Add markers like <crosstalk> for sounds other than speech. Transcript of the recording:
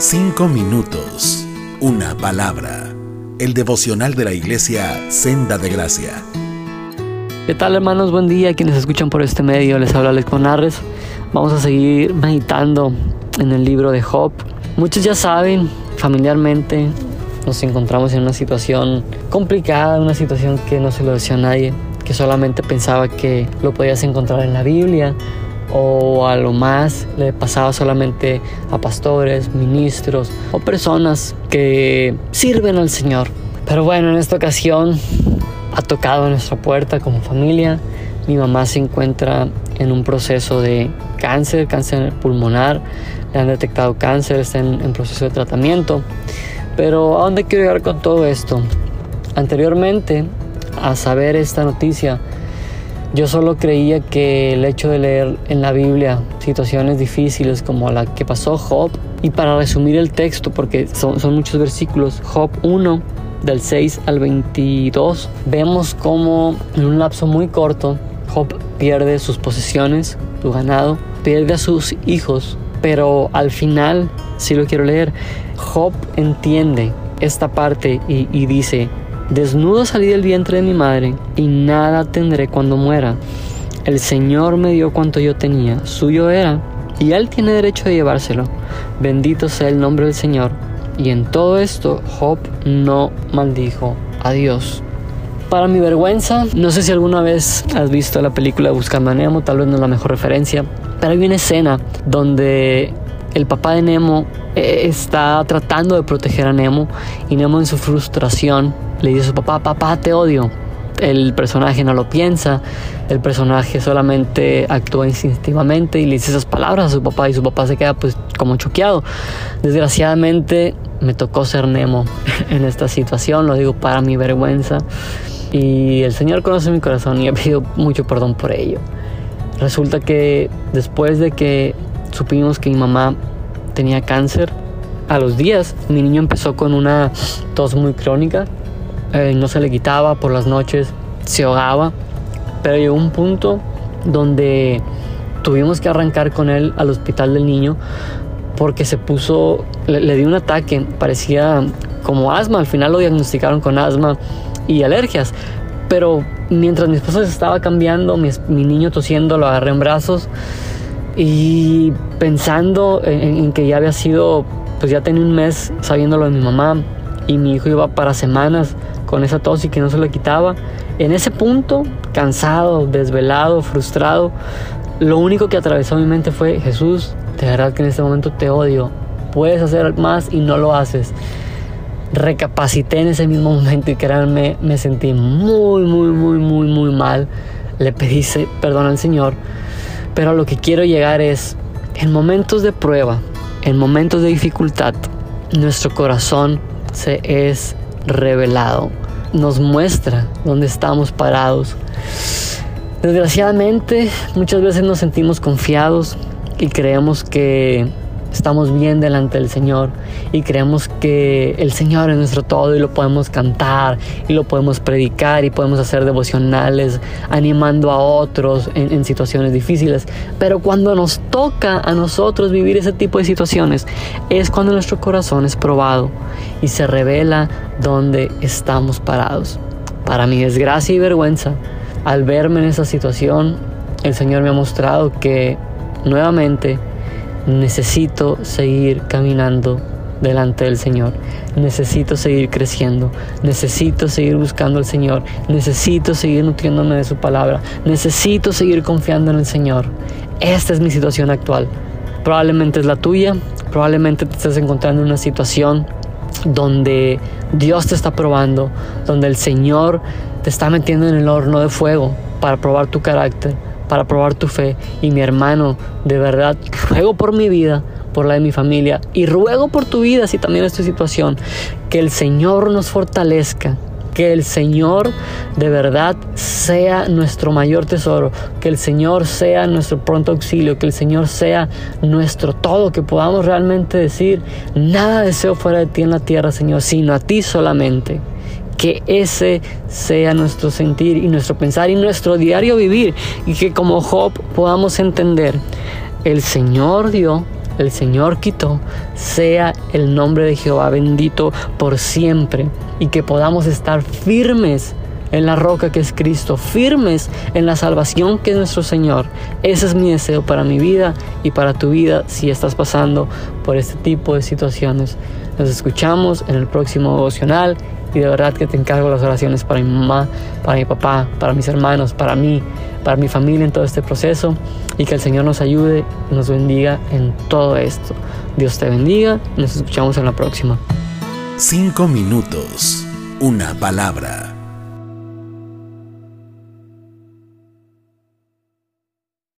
Cinco minutos. Una palabra. El devocional de la iglesia Senda de Gracia. ¿Qué tal hermanos? Buen día. Quienes escuchan por este medio, les habla Alex Monarres. Vamos a seguir meditando en el libro de Job. Muchos ya saben, familiarmente, nos encontramos en una situación complicada, una situación que no se lo decía a nadie, que solamente pensaba que lo podías encontrar en la Biblia o a lo más le pasaba solamente a pastores, ministros o personas que sirven al Señor. Pero bueno, en esta ocasión ha tocado nuestra puerta como familia. Mi mamá se encuentra en un proceso de cáncer, cáncer pulmonar. Le han detectado cáncer, está en, en proceso de tratamiento. Pero ¿a dónde quiero llegar con todo esto? Anteriormente, a saber esta noticia, yo solo creía que el hecho de leer en la Biblia situaciones difíciles como la que pasó Job, y para resumir el texto, porque son, muchos versículos, Job 1, del 6 al 22, vemos como en un lapso muy corto Job pierde sus posesiones, su ganado, pierde a sus hijos, pero al final, si lo quiero leer, Job entiende esta parte y dice, Desnudo salí del vientre de mi madre y nada tendré cuando muera. El Señor me dio cuanto yo tenía, suyo era, y Él tiene derecho de llevárselo. Bendito sea el nombre del Señor. Y en todo esto Job no maldijo a Dios. Para mi vergüenza, no sé si alguna vez has visto la película Buscando a Nemo, tal vez no es la mejor referencia, pero hay una escena donde el papá de Nemo eh, está tratando de proteger a Nemo y Nemo en su frustración le dice a su papá, papá, te odio. El personaje no lo piensa, el personaje solamente actúa instintivamente y le dice esas palabras a su papá y su papá se queda pues como choqueado. Desgraciadamente me tocó ser Nemo <laughs> en esta situación, lo digo para mi vergüenza y el Señor conoce mi corazón y he pedido mucho perdón por ello. Resulta que después de que supimos que mi mamá tenía cáncer, a los días. Mi niño empezó con una tos muy crónica eh, no se le quitaba por las noches, se ahogaba, pero llegó un punto donde tuvimos que arrancar con él al hospital del niño porque se puso, le, dio un ataque, parecía como asma, al final lo diagnosticaron con asma y alergias, pero mientras mi esposa se estaba cambiando, mi, mi niño tosiendo, lo agarré en brazos y pensando en, que ya había sido, pues ya tenía un mes sabiéndolo de mi mamá y mi hijo iba para semanas con esa tos y que no se le quitaba. En ese punto, cansado, desvelado, frustrado, lo único que atravesó mi mente fue, Jesús, de verdad que en este momento te odio. Puedes hacer más y no lo haces. Recapacité en ese mismo momento y créanme, me sentí muy, muy, muy, muy, muy mal. Le pedí perdón al Señor. Pero a lo que quiero llegar es, en momentos de prueba, en momentos de dificultad, nuestro corazón se es revelado nos muestra dónde estamos parados. Desgraciadamente, muchas veces nos sentimos confiados y creemos que estamos bien delante del Señor y creemos que el Señor es nuestro todo y lo podemos cantar y lo podemos predicar y podemos hacer devocionales animando a otros en, en, situaciones difíciles. Pero cuando nos toca a nosotros vivir ese tipo de situaciones es cuando nuestro corazón es probado y se revela dónde estamos parados. Para mi desgracia y vergüenza, al verme en esa situación, el Señor me ha mostrado que nuevamente necesito seguir caminando delante del Señor. Necesito seguir creciendo. Necesito seguir buscando al Señor. Necesito seguir nutriéndome de su palabra. Necesito seguir confiando en el Señor. Esta es mi situación actual. Probablemente es la tuya. Probablemente te estés encontrando en una situación donde Dios te está probando, donde el Señor te está metiendo en el horno de fuego para probar tu carácter, para probar tu fe. Y mi hermano, de verdad, ruego por mi vida, por la de mi familia. Y ruego por tu vida si también es tu situación, que el Señor nos fortalezca, que el Señor de verdad sea nuestro mayor tesoro, que el Señor sea nuestro pronto auxilio, que el Señor sea nuestro todo, que podamos realmente decir, nada deseo fuera de ti en la tierra, Señor, sino a ti solamente que ese sea nuestro sentir y nuestro pensar y nuestro diario vivir y que como Job podamos entender, el Señor dio, el Señor quitó, sea el nombre de Jehová bendito por siempre y que podamos estar firmes en la roca que es Cristo, firmes en la salvación que es nuestro Señor. Ese es mi deseo para mi vida y para tu vida si estás pasando por este tipo de situaciones. Nos escuchamos en el próximo devocional y de verdad que te encargo las oraciones para mi mamá, para mi papá, para mis hermanos, para mí, para mi familia en todo este proceso y que el Señor nos ayude nos bendiga en todo esto. Dios te bendiga nos escuchamos en la próxima. Cinco minutos, una palabra